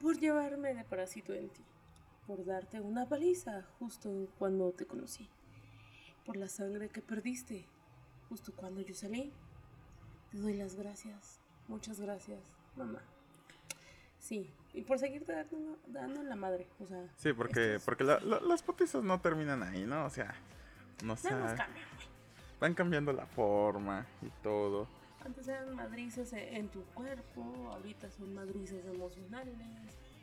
por llevarme de parásito en ti, por darte una paliza justo cuando te conocí, por la sangre que perdiste justo cuando yo salí. Te doy las gracias, muchas gracias, mamá. Sí, y por seguirte dando, dando en la madre, o sea. Sí, porque, porque las putizas no terminan ahí, ¿no? O sea, no sé. Van cambiando la forma y todo. Antes eran madrizas e, en tu cuerpo, ahorita son madrizas emocionales.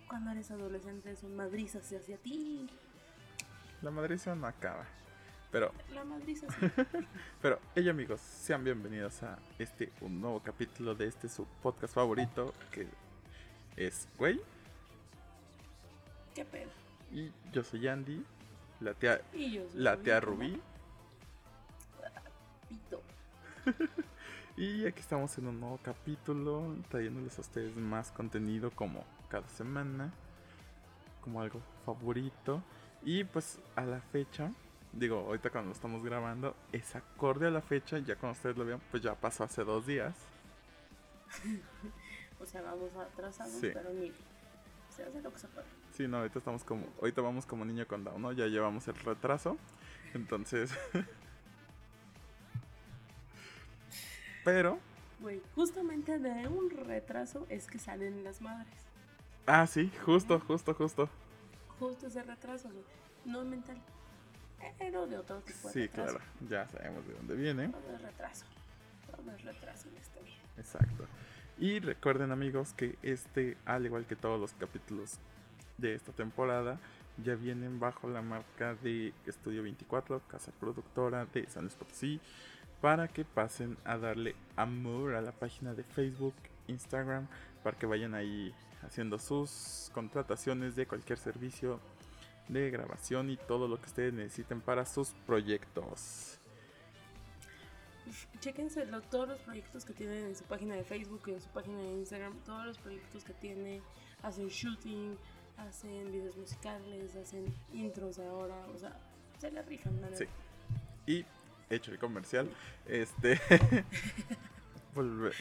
Cuando eres adolescente son madrizas hacia ti. La madriza no acaba. Pero. La madriza sí. pero, hey amigos, sean bienvenidos a este un nuevo capítulo de este su podcast favorito que es Güey. ¿Qué pedo? Y yo soy Andy, la tía, la tía Rubí. Pito. y aquí estamos en un nuevo capítulo, trayéndoles a ustedes más contenido como cada semana, como algo favorito. Y pues a la fecha, digo, ahorita cuando lo estamos grabando, es acorde a la fecha, ya cuando ustedes lo vean, pues ya pasó hace dos días. o sea, vamos atrasados, pero ni se hace lo que se puede. Sí, no, ahorita estamos como, ahorita vamos como niño con Down, ¿no? Ya llevamos el retraso. Entonces. Pero. Güey, justamente de un retraso es que salen las madres. Ah, sí, justo, justo, justo. Justo ese retraso, güey. No mental. Pero de otro tipo de Sí, claro, ya sabemos de dónde viene. Todo es retraso. Todo es retraso en este vida. Exacto. Y recuerden amigos que este, al igual que todos los capítulos de esta temporada, ya vienen bajo la marca de Estudio 24, casa productora de San Luis Potosí, para que pasen a darle amor a la página de Facebook, Instagram, para que vayan ahí haciendo sus contrataciones de cualquier servicio de grabación y todo lo que ustedes necesiten para sus proyectos. Chequense todos los proyectos que tienen en su página de Facebook, en su página de Instagram, todos los proyectos que tienen, hacen shooting, hacen videos musicales, hacen intros ahora, o sea, se la rifan, la Sí. Y hecho el comercial, este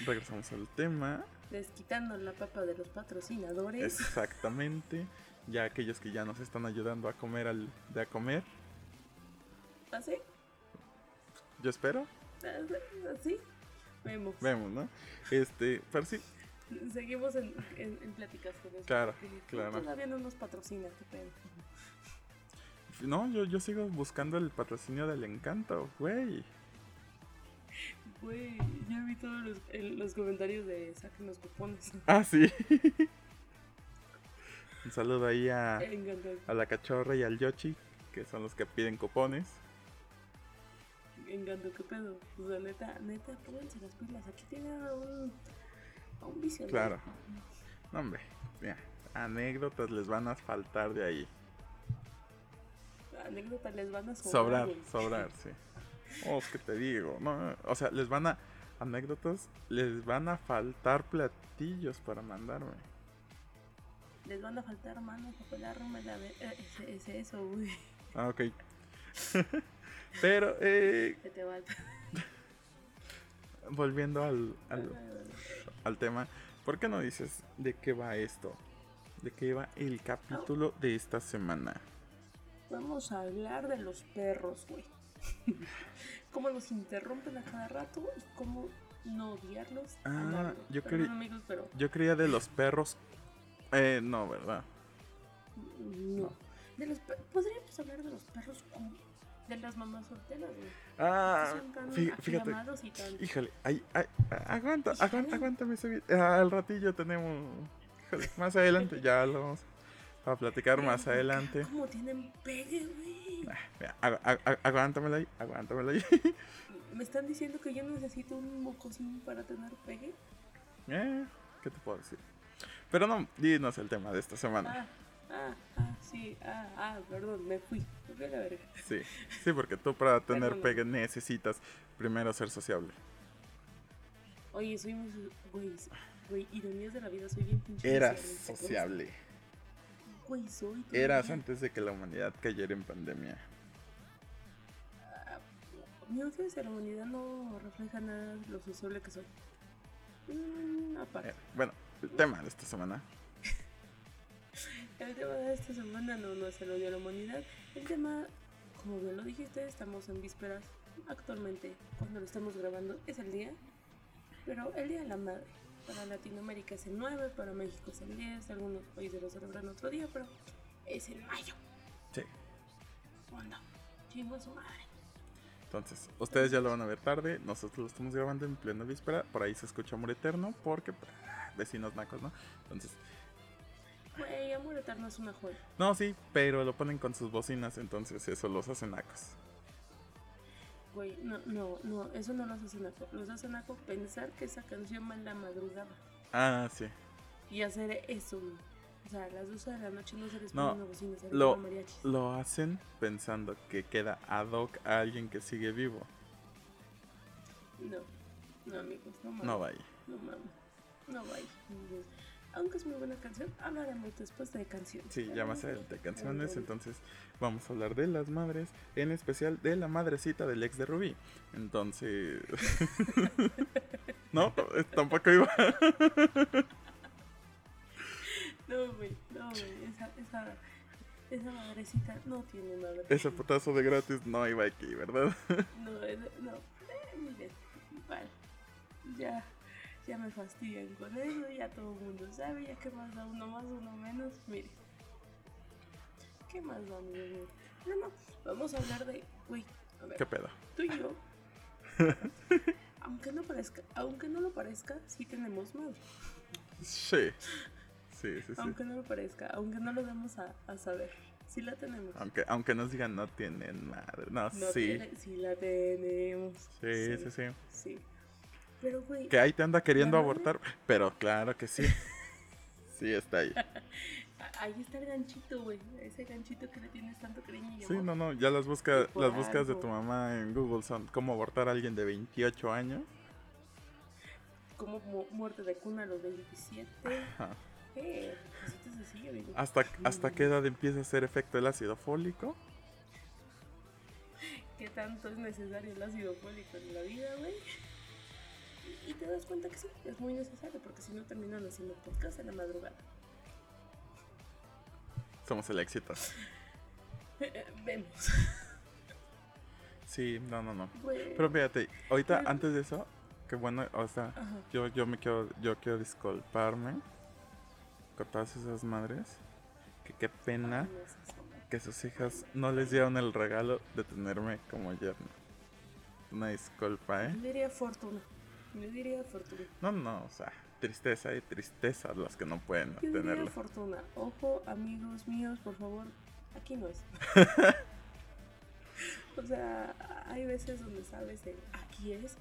regresamos al tema. Desquitando la papa de los patrocinadores. Exactamente. Ya aquellos que ya nos están ayudando a comer al de a comer. ¿Así? Yo espero. ¿Así? Vemos. Vemos, ¿no? Este, pero sí, Seguimos en, en, pláticas con eso. Claro, claro. Todavía no nos patrocina, qué pena. No, yo, yo sigo buscando el patrocinio del encanto, güey. Güey, ya vi todos los, los comentarios de saquen los cupones. Ah, sí. Un saludo ahí a, a la cachorra y al Yoshi, que son los que piden cupones. Encanto, qué pedo. O sea, neta, neta, pónganse las pilas. Aquí tiene un un Claro. No, hombre, anécdotas les van a faltar de ahí. Anécdotas les van a sobrar. Sobrar, sobrar, sí. Oh, es que te digo, no, o sea, les van a anécdotas, les van a faltar platillos para mandarme. Les van a faltar manos para pelarme la eh, ese, eso, güey. Ah, ok. Pero, eh. volviendo al, al, al tema, ¿por qué no dices de qué va esto? ¿De qué va el capítulo de esta semana? Vamos a hablar de los perros, güey. cómo los interrumpen a cada rato y cómo no odiarlos. Ah, yo, creía yo creía de los perros. Eh, no, ¿verdad? No. De los Podríamos hablar de los perros de las mamás solteras, güey. Ah, fíjate. Híjole, ay, ay, aguanta, aguanta, aguántame Al ratillo tenemos. más adelante ya lo vamos a platicar más adelante. ¿Cómo tienen pegue, güey? Ah, aguántamelo ahí, aguántamelo ahí. ¿Me están diciendo que yo necesito un mocosín para tener pegue? Eh, ¿qué te puedo decir? Pero no, dinos el tema de esta semana. Ah, ah, ah, sí, ah, ah, perdón, me fui. Me la verga. Sí, sí, porque tú para tener pegue necesitas primero ser sociable. Oye, soy muy. Güey, güey, ironías de la vida, soy bien pinche. Eras sociable. Eras antes de que la humanidad cayera en pandemia. Uh, mi antes de la humanidad no refleja nada lo sociable que soy. Mm, aparte. Eh, bueno, el tema de esta semana el tema de esta semana no, no es el odio a la humanidad. El tema, como bien lo dijiste, estamos en vísperas. Actualmente, cuando lo estamos grabando, es el día. Pero el Día de la Madre. Para Latinoamérica es el 9, para México es el 10. Algunos países lo celebran otro día, pero es en mayo. Sí. Onda. Chingo su madre. Entonces, ustedes ya lo van a ver tarde. Nosotros lo estamos grabando en plena víspera. Por ahí se escucha amor eterno porque pues, vecinos nacos, ¿no? Entonces, Güey, Amor Eterno es una joya. no, sí, pero lo ponen con sus bocinas. Entonces, eso los hace nacos. Güey, no, no, no, eso no los hace naco. Los hace naco pensar que esa canción va en la madrugada. Ah, sí. Y hacer eso, güey. O sea, a las 12 de la noche no se les No, pone una bocina, se les lo- mariachis. Lo hacen pensando que queda ad hoc a alguien que sigue vivo. No, no, amigos, no mames. No vaya. No mames. No vaya. amigos. Aunque es muy buena canción, hablaremos después de canciones. Sí, ya más adelante canciones, entonces vamos a hablar de las madres, en especial de la madrecita del ex de Rubí. Entonces... no, t- tampoco iba. No, güey, no, güey. Esa, esa, esa madrecita no tiene madre. Ese putazo de gratis no iba aquí, ¿verdad? No, no. Eh, miren, igual. Ya, ya me fastidian con eso, ya todo el mundo sabe, ya que más da uno más, uno menos. Mire. ¿Qué más da, amigo mío? No, no, vamos a hablar de. Güey, a ver, ¿Qué pedo? tú y yo. aunque no parezca, aunque no lo parezca, sí tenemos madre. Sí. Sí, sí, sí. Aunque no lo parezca, aunque no lo demos a, a saber. Sí la tenemos. Aunque, aunque nos digan no tienen madre. No, No sí. tiene- sí la tenemos. Sí, sí, sí. Sí. Pero, güey, Que ahí te anda queriendo abortar, pero claro que sí. Sí, está ahí. ahí está el ganchito, güey. Ese ganchito que le tienes tanto cariño Sí, no, no, ya las, busca, las buscas de algo. tu mamá en Google son cómo abortar a alguien de 28 años. Como mu- muerte de cuna a los 27. Ajá. Eh, cositas así. ¿Hasta, ¿Hasta qué edad empieza a hacer efecto el ácido fólico? ¿Qué tanto es necesario el ácido fólico en la vida, güey? Y- te das cuenta que sí, es muy necesario, porque si no terminan haciendo podcast en la madrugada. Somos el éxito. Eh, Vemos. Sí, no, no, no. Pero fíjate, ahorita antes de eso, que bueno, o sea, Ajá. yo, yo me quiero, yo quiero disculparme con todas esas madres. Que qué pena que sus hijas no les dieron el regalo de tenerme como yerno. Una disculpa, ¿eh? Diría fortuna. Yo diría fortuna. No, no, o sea, tristeza y tristeza los que no pueden Yo diría tenerlo. fortuna. Ojo, amigos míos, por favor, aquí no es. o sea, hay veces donde sabes de aquí es.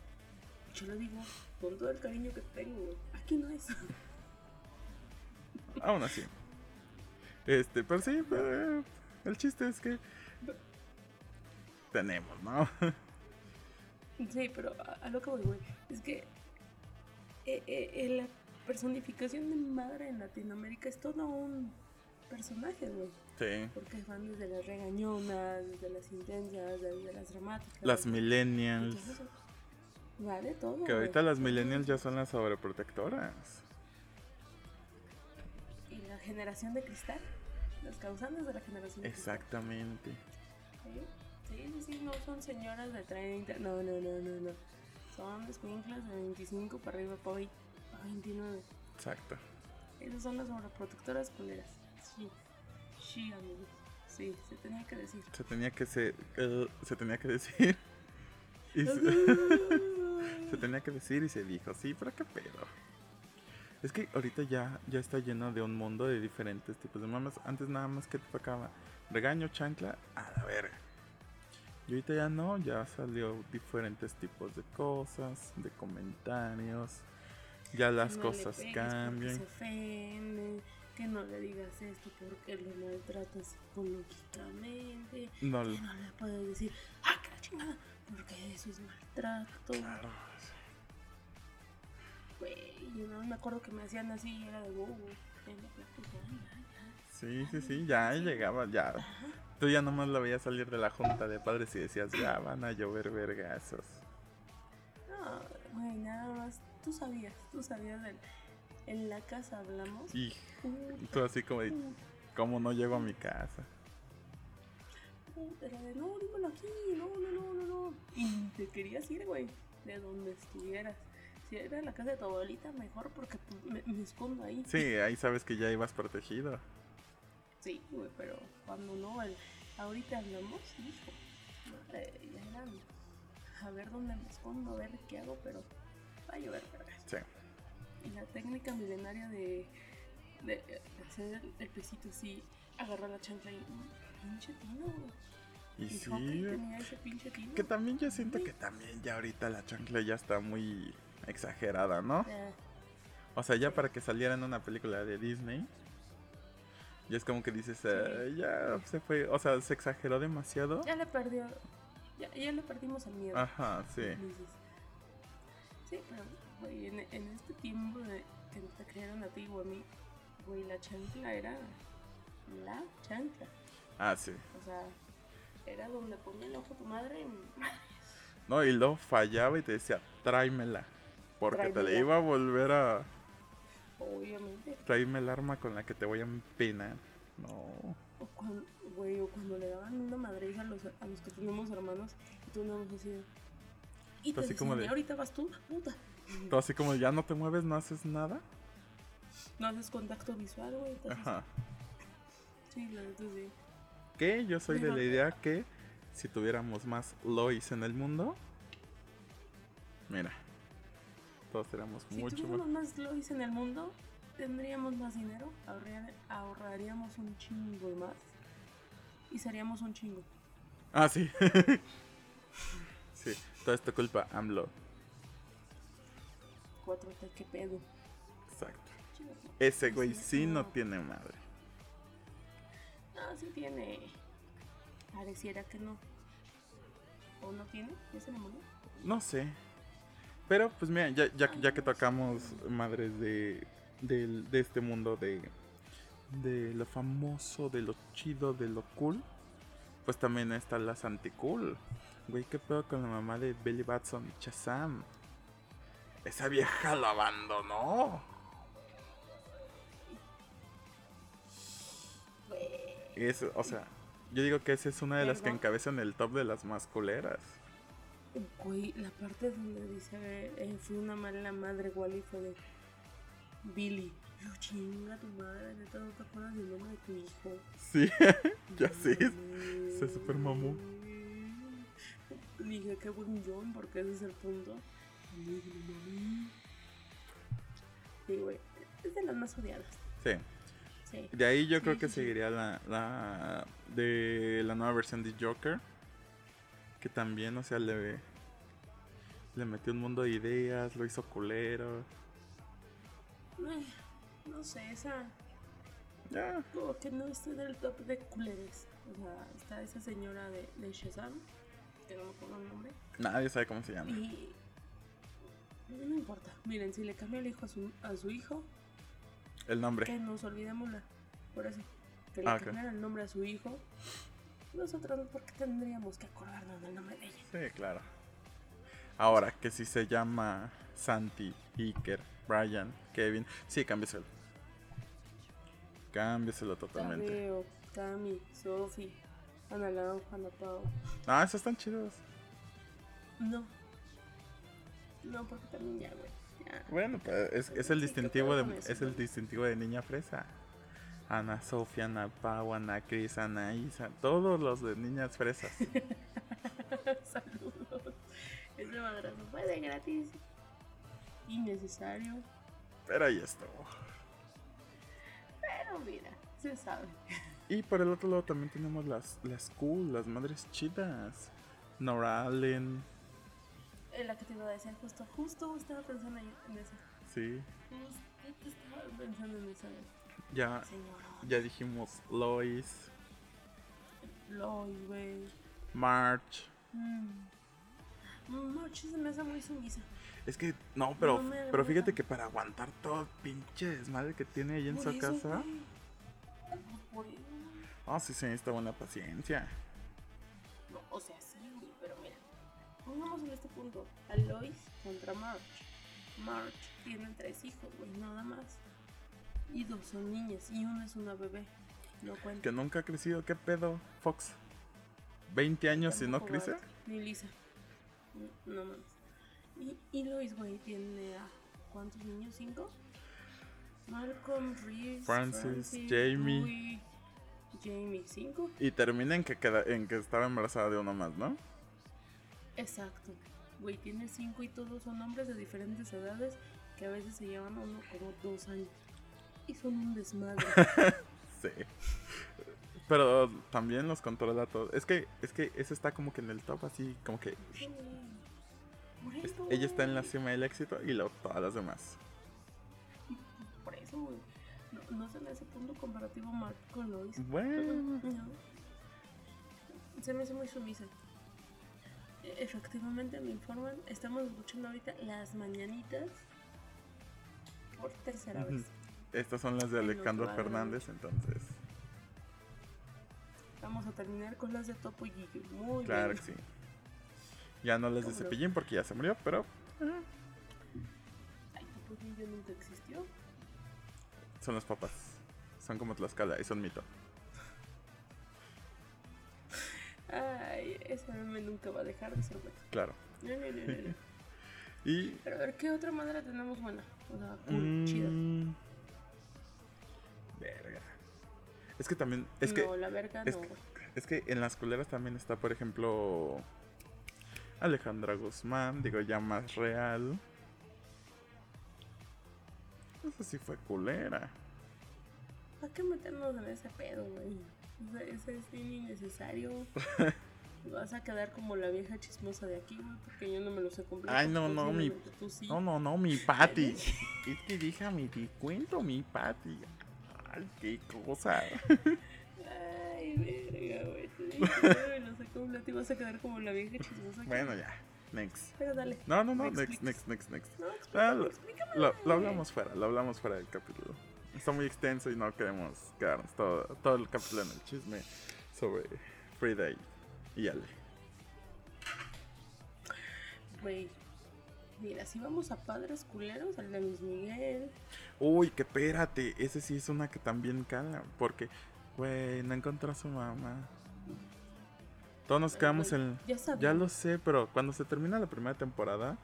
Yo lo digo con todo el cariño que tengo. Aquí no es. Aún así. Este, pero sí, pero, el chiste es que tenemos, ¿no? sí, pero a, a lo que voy, güey, es que eh, eh, la personificación de madre en Latinoamérica es todo un personaje, güey. Sí. Porque van desde las regañonas, desde las intensas, desde las dramáticas. Las millennials. Entonces, Vale, todo. Que ahorita las millennials ya son las sobreprotectoras. Y la generación de cristal. Las causantes de la generación de Exactamente. cristal. ¿Sí? Sí, sí, sí, no son señoras de 30. No, no, no, no, no. Son escuinclas de 25 para arriba, para 20, para 29. Exacto. Esas son las sobreprotectoras culeras. Sí. Sí, amigos. Sí, se tenía que decir. Se tenía que se, eh, se tenía que decir. Y se, se tenía que decir y se dijo, sí, pero qué pedo. Es que ahorita ya, ya está lleno de un mundo de diferentes tipos de mamás. Antes nada más que te tocaba regaño, chancla, a la verga. Y ahorita ya no, ya salió diferentes tipos de cosas, de comentarios. Ya las no le cosas pegues cambian. Se ofende, que no le digas esto porque lo maltratas psicológicamente. No, Que no le puedes decir, ¡ah, que la chingada! Porque eso es maltrato. claro. Güey, yo no me acuerdo que me hacían así y era de wow. en la plática, ay, ay, ay. Sí, sí, sí, ya llegaba, ya. Tú ya nomás la veías salir de la junta de padres y decías, ya van a llover vergazos. No, güey, nada más. Tú sabías, tú sabías del. En la casa hablamos. Y Puta, tú así como de, ¿Cómo no llego a mi casa? Era de, no, dímelo aquí, no, no, no, no, no. Y te querías ir, güey, de donde estuvieras. Si era la casa de tu abuelita, mejor porque me, me escondo ahí. Sí, ahí sabes que ya ibas protegido. Sí, güey, pero cuando no, el, ahorita hablamos, hijo, madre, ya eran a ver dónde me escondo, a ver qué hago, pero va a llover, vergas. Sí. Y la técnica milenaria de, de, de hacer el, pesito así, agarrar la chancla y mm, pinche tino, güey. Y sí, hockey tenía ese pinche tino. que también yo siento que también ya ahorita la chancla ya está muy exagerada, ¿no? Eh, O sea, ya para que saliera en una película de Disney. Y es como que dices, "Eh, ya se fue, o sea, se exageró demasiado. ya le perdió, ya, ya le perdimos el miedo. Ajá, sí. Dices, Sí, pero, güey, en, en este tiempo de que te crearon a ti o a mí, güey, la chancla era la chancla. Ah, sí. O sea, era donde ponía el ojo tu madre y madre. No, y luego fallaba y te decía, tráemela. Porque te le iba a volver a Obviamente. traerme el arma con la que te voy a empinar. No. O cuando, güey, o cuando le daban una madriza a los, a los que tenemos hermanos, y tú no así de. Y te Así como de- "Y ahorita vas tú, puta. Tú así como ya no te mueves, no haces nada. No haces contacto visual, güey. Ajá. Sí, la neta sí. Que yo soy de la idea que si tuviéramos más Lois en el mundo, mira, todos seríamos Si mucho tuviéramos más. más Lois en el mundo, tendríamos más dinero, ahorrar- ahorraríamos un chingo más y seríamos un chingo. Ah, sí. sí, todo esto culpa AMLO. Cuatro T, qué pedo. Exacto. No. Ese güey Sí, no no. tiene madre. Ah, sí tiene. Pareciera que no. ¿O no tiene? ¿Ya se le murió? No sé. Pero pues mira, ya, ya, ya que tocamos madres de, del- de este mundo de, de lo famoso, de lo chido, de lo cool, pues también está las anti-cool. Güey, ¿qué pedo con la mamá de Billy Batson y Shazam? Esa vieja lo abandonó. Es, o sea, yo digo que esa es una de las que encabezan el top de las más culeras. Güey, la parte donde dice eh, fui una mala madre, Wally, fue de Billy. Yo, chinga tu madre, neta, no te acuerdas del nombre de tu hijo. Sí, ya sé. Mames. se super mamó. Dije, qué buen John, porque ese es el punto. Sí, güey, es de las más odiadas. Sí. Sí. De ahí yo Sí, creo que sí, sí. seguiría la, la de la nueva versión de Joker. Que también, o sea, le, le metió un mundo de ideas, lo hizo culero. No sé, esa. Ya. Como que no está del top de culeres. O sea, está esa señora de, de Shazam, que no me acuerdo el nombre. Nadie sabe cómo se llama. Y. No importa. Miren, si le cambia el hijo a su, a su hijo, El nombre. que nos olvidemos la. Por eso. Que le Ah, el nombre a su hijo. Nosotros no, porque tendríamos que acordarnos del nombre de ella. Sí, claro. Ahora, que si se llama Santi, Iker, Brian, Kevin. Sí, cámbieselo. Cámbieselo totalmente. Tadeo, Cami, Sofi, Ana Pau. Ah, esos están chidos. No. No, porque también ya, güey. Ya. Bueno, pues es, es el ¿qué distintivo de, es el distintivo de niña fresa. Ana Sofía, Ana Pau, Ana Cris, Ana Isa, todos los de niñas fresas. Saludos. Ese madrazo fue de gratis. Innecesario. Pero ahí estuvo. Pero mira, se sabe. Y por el otro lado también tenemos las, las cool, las madres chidas. Nora Allen, la que te iba a decir justo. Justo estaba pensando en esa. sí. Estaba pensando en esa Ya, señora. ya dijimos Lois, Lois, güey. March. Mm. March se me hace muy sumisa. Es que, no, pero, No pero fíjate que para aguantar todo el pinche desmadre que tiene ahí en Por su eso, casa. eso. Ah, sí se necesita buena paciencia. No, o sea, sí, pero mira. Pongamos en este punto a Lois contra March. March tiene tres hijos, güey, nada más. Y dos son niñas y una es una bebé. No cuenta. que nunca ha crecido. ¿Qué pedo, Fox? ¿20 años y no crece? Ni Lisa. No, no mames. Y, y Lois, güey, tiene a ¿cuántos niños? ¿Cinco? Malcolm, Reese, Francis, Jamie. Louis, Jamie, ¿cinco? Y termina en que, queda, en que estaba embarazada de uno más, ¿no? Exacto. Güey, tiene cinco y todos son hombres de diferentes edades que a veces se llevan uno como dos años. Y son un desmadre. Sí. Pero también los controla todos. Es que, es que ese está como que en el top, así como que Sí. Es- ella está en la cima del éxito y luego todas las demás. Por eso, güey. No, no se me hace punto comparativo Mark con Lois. Bueno. No. Se me hace muy sumisa. E- Efectivamente me informan. Estamos escuchando ahorita las mañanitas por tercera vez. Estas son las de Alejandro. Fernández, entonces. Vamos a terminar con las de Topo y Gillo. Muy Claro bien. que sí. Ya no les de cepillín porque ya se murió, pero Ay, Topo y Gillo nunca existió. son los papás. Son como Tlaxcala y son mito. Ay, ese meme nunca va a dejar de ser bueno. Claro. No, no. Y. Pero a ver, ¿qué otra manera tenemos buena? O sea, cool, chida. mm, verga. Es que también. Es que. no, la verga es no, que- güey. Es que en las culeras también está, por ejemplo, Alejandra Guzmán, digo ya más real. Esa sí fue culera. ¿Para qué meternos en ese pedo, güey? O sea, ese es bien innecesario. Vas a quedar como la vieja chismosa de aquí, güey, porque yo no me lo sé completo. Ay, no, no, mi- sí. No, no, no, mi Patty. es que dije mi te cuento, mi Patty. Ay, qué cosa. Ay, verga, güey. Y vas a quedar como la vieja chismosa. Bueno, ya. Next. Pero dale. No, no, no, ¿Me next, next, next, next. No, Ah, explícame, lo, explícame. lo- lo hablamos fuera, lo hablamos fuera del capítulo. Está muy extenso y no queremos quedarnos todo, todo el capítulo en el chisme sobre Frida y, y Ale. Güey. Mira, si vamos a padres culeros, el de Luis Miguel. Uy, que espérate, ese sí es una que también cala, porque, güey, no encontró a su mamá. Todos nos quedamos en... Ya. Ya lo sé, pero cuando se termina la primera temporada,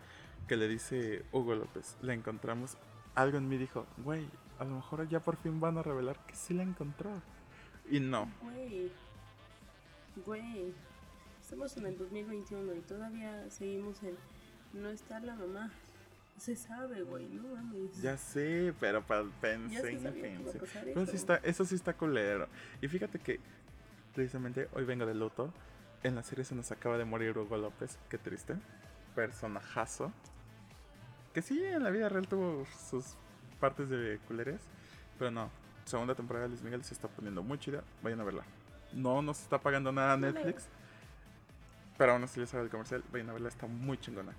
que le dice Hugo López, la encontramos, algo en mí dijo, güey, a lo mejor ya por fin van a revelar que sí la encontró. Y no. Güey. Güey. Estamos en el 2021 y todavía seguimos en. No está la mamá. Se sabe, güey, no mames. Ya sé, pero para pensé, a pensé. Pero eso. sí está, eso sí está culero. Y fíjate que precisamente hoy vengo de luto. En la serie se nos acaba de morir Hugo López. Qué triste. Personajazo. Que sí, en la vida real tuvo sus partes de culeres. Pero no. Segunda temporada de Luis Miguel se está poniendo muy chida. Vayan a verla. No nos está pagando nada Netflix. Pero aún así les hago el comercial. Vayan a verla, está muy chingona.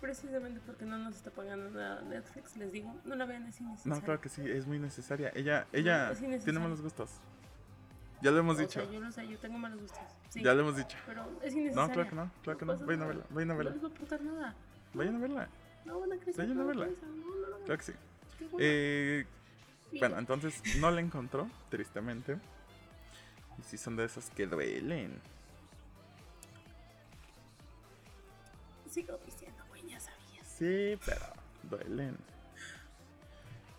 Precisamente porque no nos está pagando nada Netflix, les digo, no la vean, es innecesario. No, claro que sí, es muy necesaria. Ella, ella tiene malos gustos. Ya lo hemos O dicho. sea, yo lo sé, yo tengo malos gustos. Sí, Ya lo hemos dicho. pero es innecesario. No, claro que no, claro que no. pasa Vayan a verla, vayan a No verla. les va a aportar nada. Vayan a verla. No van a crecer. Vayan a verla. No, no, no. Claro que sí. Bueno. Eh, bueno, entonces no la encontró, tristemente. Y sí son de esas que duelen. Sigo Sí, pero duelen.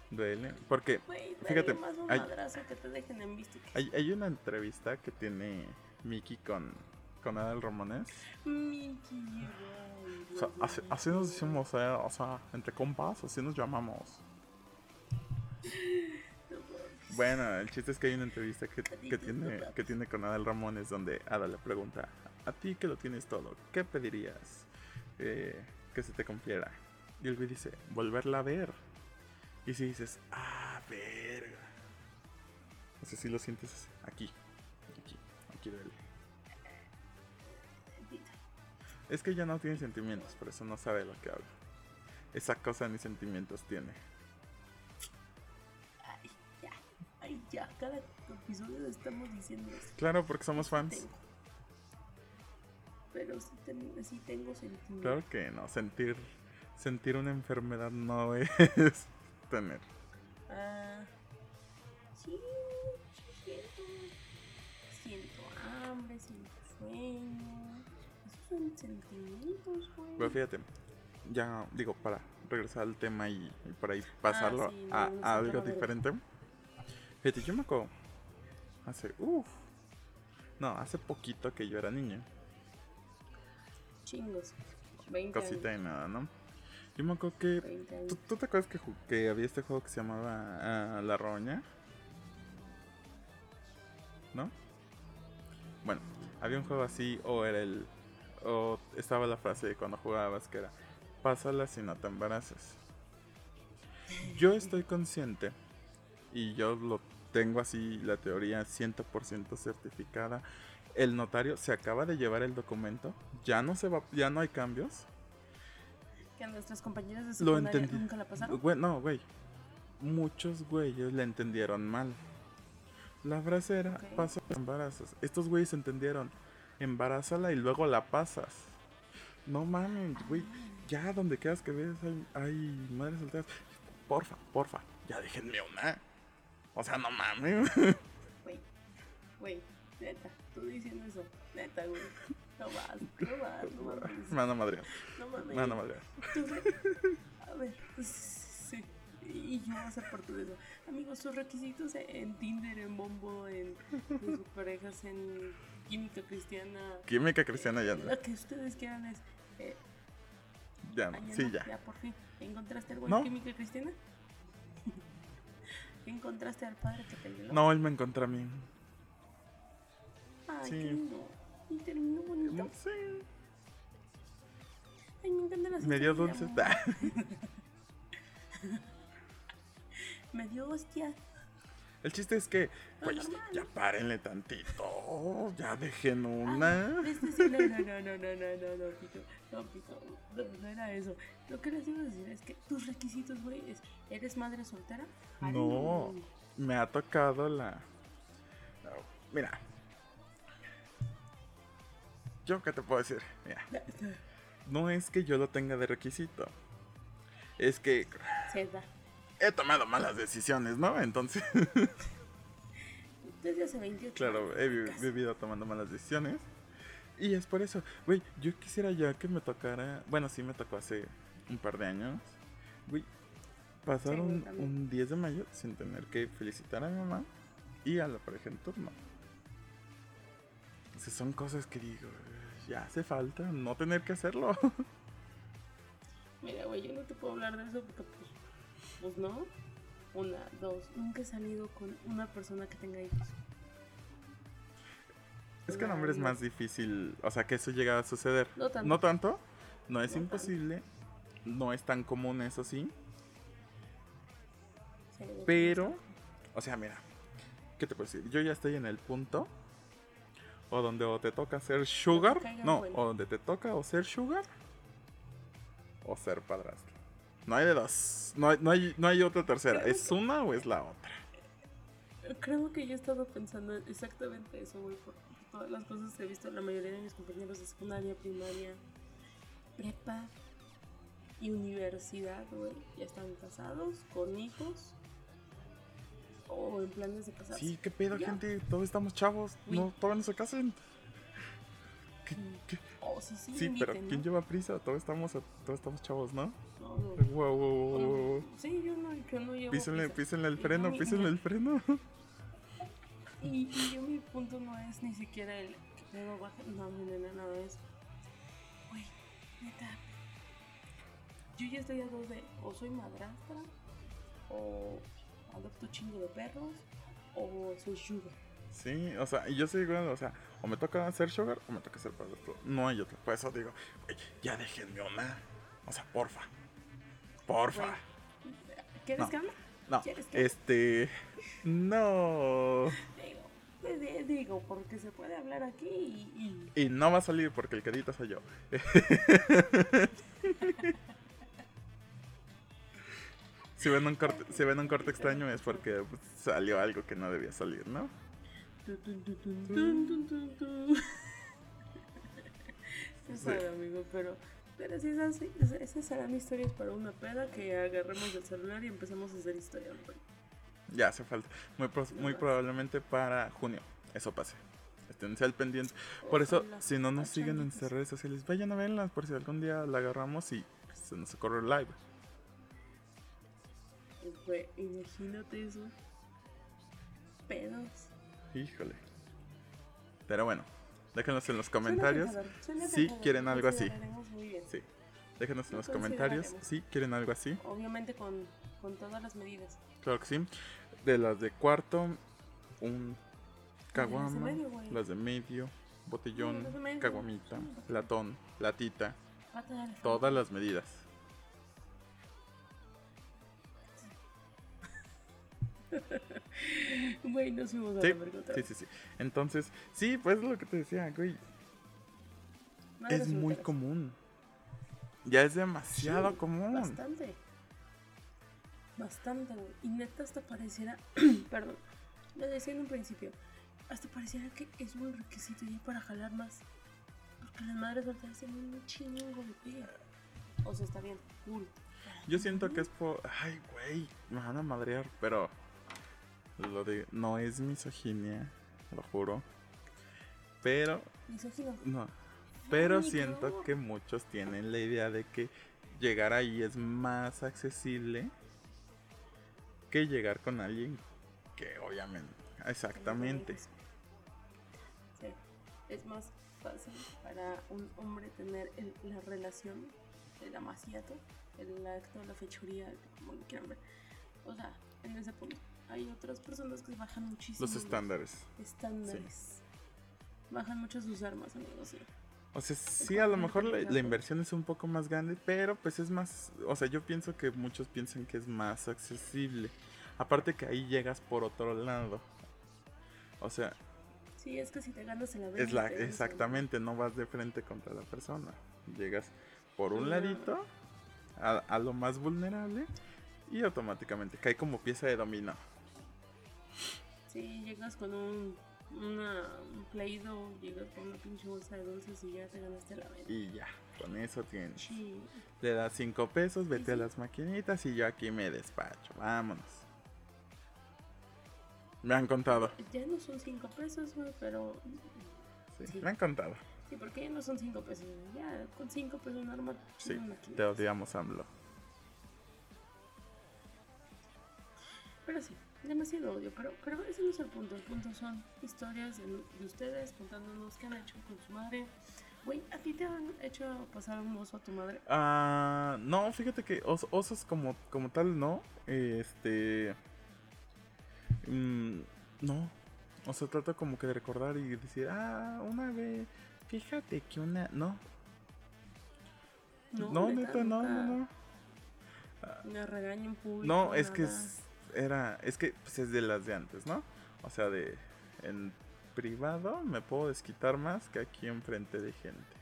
Duelen. Porque Fíjate, fíjate, más un hay- madrazo que te dejen en visto. que- hay, hay una entrevista que tiene Mickey con, con Adal Ramones. Mickey, O sea, así, nos decimos, eh, o sea, entre compas, así nos llamamos. Bueno, el chiste es que hay una entrevista que, que tiene, que tiene con Adal Ramones donde Adal le pregunta, a ti que lo tienes todo, ¿qué pedirías eh, que se te cumpliera? Y el güey dice, volverla a ver. Y si dices, ah, verga. No sé si lo sientes aquí, aquí, aquí duele. Es que ella no tiene sentimientos, por eso no sabe de lo que habla. Esa cosa ni sentimientos tiene. Ay, ya. Ay, ya. Cada episodio estamos diciendo eso. Claro, porque somos fans pero sí, ten, sí tengo sentimiento. Claro que no, sentir, sentir una enfermedad no es tener. Ah, sí, siento, siento hambre, siento sueño. Esos son sentimientos, güey. Pero fíjate, ya digo, para regresar al tema y, y para ahí pasarlo ah, sí, no, a, a algo diferente. Fíjate, yo me acuerdo hace, uff, no, hace poquito que yo era niño. Chingos. 20 cosita años. de nada, ¿no? Yo me acuerdo que, 20 años. ¿tú, tú te acuerdas que había este juego que se llamaba ah, La Roña? ¿No? Bueno, había un juego así, o era el, o estaba la frase de cuando jugabas que era, pásala si no te embarazas. Yo estoy consciente y yo lo tengo así la teoría 100% certificada. El notario se acaba de llevar el documento, ya no se va, ya no hay cambios. Que a nuestras compañeras de Lo secundaria entendí. nunca la pasaron. No, güey. Muchos güeyes le entendieron mal. La frase era, Ok. pasa embarazas. Estos güeyes entendieron, embarázala y luego la pasas. No mames, güey. Ya donde quieras que ves hay, hay madres solteras. Porfa, porfa, ya déjenme una. O sea, no mames. Güey, güey, neta, tú diciendo eso, neta, güey. No vas, no vas, no mames. Me van a madrear, No mames. me van a ver, pues, sí. Y yo voy a ser parte de eso. Amigos, sus requisitos en Tinder, en Bombo, en, en sus parejas, en Química Cristiana. Química cristiana ya no. Lo que ustedes quieran es. Eh, Ya no, sí, ya. Ya por fin. ¿Encontraste al buen ¿No? Química Cristiana? ¿Encontraste al padre que te violó? No, él me encontró a mí. Ay, sí. qué lindo. Y terminó bonito. Sí. Ay, me encantan las Me dio dulce. me dio hostia. El chiste es que, pues, ya párenle tantito, ya dejen ah, una. Este sí, no, no, no, no, no, no, no, Pito, no, Pito, no, no, era eso. Lo que les iba a decir es que tus requisitos, güey, es, ¿eres madre soltera? Ay, no, no, me ha tocado la... Mira, yo qué te puedo decir. Mira, no es que yo lo tenga de requisito. Es que da. he tomado malas decisiones, ¿no? Entonces, Desde hace 28 claro, he vivido tomando malas decisiones. Y es por eso, güey, yo quisiera ya que me tocara. Bueno, sí me tocó hace un par de años. Güey, pasar Sí, un, también. un 10 de mayo sin tener que felicitar a mi mamá y a la pareja en turno. O sea, son cosas que digo, ya hace falta no tener que hacerlo. Mira, güey, yo no te puedo hablar de eso porque, pues, pues no. Una, dos, nunca he salido con una persona que tenga hijos. es que el hombre es más difícil, o sea, que eso llega a suceder. No tanto. No tanto, no es No tanto. imposible, no es tan común eso sí, pero, o sea, mira, ¿qué te puedo decir? Yo ya estoy en el punto o donde o te toca ser sugar, no, o donde te toca o ser sugar o ser padrastro. No hay de dos, no hay, no hay, no hay otra tercera, Creo es una o es la otra. Creo que yo he estado pensando exactamente eso, güey, por todas las cosas que he visto la mayoría de mis compañeros de secundaria, primaria, prepa y universidad, güey. Ya están casados, con hijos o en planes de casarse. Sí, qué pedo, gente, todos estamos chavos, Uy. no, todavía no se casen. ¿Qué- qué? Oh, sí, sí, Sí, pero ¿quién ¿no? lleva prisa? Todos estamos, todos estamos chavos, ¿no? No, no. Wow, wow, wow. Sí, yo no, yo no llevo Písenle, prisa. písenle el freno, mi- písenle el freno. Y, y yo mi punto no es ni siquiera el que baja. No, mi nena, no es. Güey, neta. Yo ya estoy a dos de o soy madrastra, o adopto chingo de perros, o soy sugar. Sí, o sea, y yo soy igual, o sea, o me toca hacer sugar o me toca hacer padrastro. No hay otra. Por eso digo, "Güey, ya déjenme una. O sea, porfa. Porfa. ¿Quieres No. que hable? No, ¿Quieres que- este. No. Digo, pues, di- digo, porque se puede hablar aquí y. y- Y no va a salir porque el edita soy yo. si ven un corte, si ven un corte extraño es porque pues, salió algo que no debía salir, ¿no? Se sabe, amigo, pero, pero sí, esas, esas, serán historias para una peda que agarremos el celular y empecemos a hacer historias, güey. Ya hace falta. Muy, pros- muy probablemente para junio eso pase. esténse al pendiente. Por eso, si no nos siguen en nuestras redes sociales, vayan a verlas por si algún día la agarramos y pues, se nos ocurre el live. Güey, imagínate eso. Pedos. Híjole. Pero bueno, déjenos en los comentarios si quieren algo así. consideraremos muy bien. Sí. Déjenos en Lo los comentarios si quieren algo así. Obviamente con, con todas las medidas. Claro que sí. De las de cuarto, un caguama, güey. las de medio, botellón, Sí, las de medio. caguamita, latón, latita, todas las medidas. Güey, nos fuimos a Sí, la sí, sí, sí. Entonces, sí, pues es lo que te decía, güey. Es muy común. Ya es demasiado Sí, común. Bastante. Bastante, güey. Y neta hasta pareciera, perdón, lo decía en un principio, hasta pareciera que es un requisito ya para jalar más. Porque las madres solteras tienen un chingo de. O sea, está bien, cool. Yo siento que es por. Ay, güey, me van a madrear, pero. Lo. No es misoginia, lo juro. Pero. No. Pero Ay, siento no. que muchos tienen la idea de que llegar ahí es más accesible que llegar con alguien que obviamente. Exactamente. Sí, es más fácil para un hombre tener el- la relación, el amaciato, el acto, la fechoría, como lo quieran ver. O sea, en ese punto. Hay otras personas que bajan muchísimo. Los estándares. estándares. Bajan mucho sus armas, amigos. sí. O sea, sí, a lo mejor la, la inversión es un poco más grande, pero pues es más, o sea, yo pienso que muchos piensan que es más accesible. Aparte que ahí llegas por otro lado. O sea, Sí, es que si te ganas es la exactamente, no vas de frente contra la persona. Llegas por un No. ladito a, a lo más vulnerable y automáticamente cae como pieza de dominó. Sí, llegas con un, una, un Play-Doh, llegas con una pinche bolsa de dulces y ya te ganaste la venta. Y ya, con eso tienes. Sí. Le das cinco pesos, vete a las maquinitas y yo aquí me despacho. Vámonos. Me han contado. Ya no son 5 pesos, güey, pero. Sí, Sí. me han contado. Sí, porque ya no son 5 pesos. Ya con 5 pesos normal. Sí, te odiamos, AMLO. Pero sí, demasiado odio. Pero, pero ese no es el punto. El punto son historias de, de ustedes contándonos qué han hecho con su madre. Güey, ¿a ti te han hecho pasar un oso a tu madre? Ah, no, fíjate que os- osos como, como tal no. Este. mm, no. O sea, trato como que de recordar y decir, ah, una vez. Fíjate que una. No, no, neta, no, no, no. Me regaño en público. No, es que nada. es, era, es que pues, es de las de antes, ¿no? O sea, de en privado me puedo desquitar más que aquí enfrente de gente.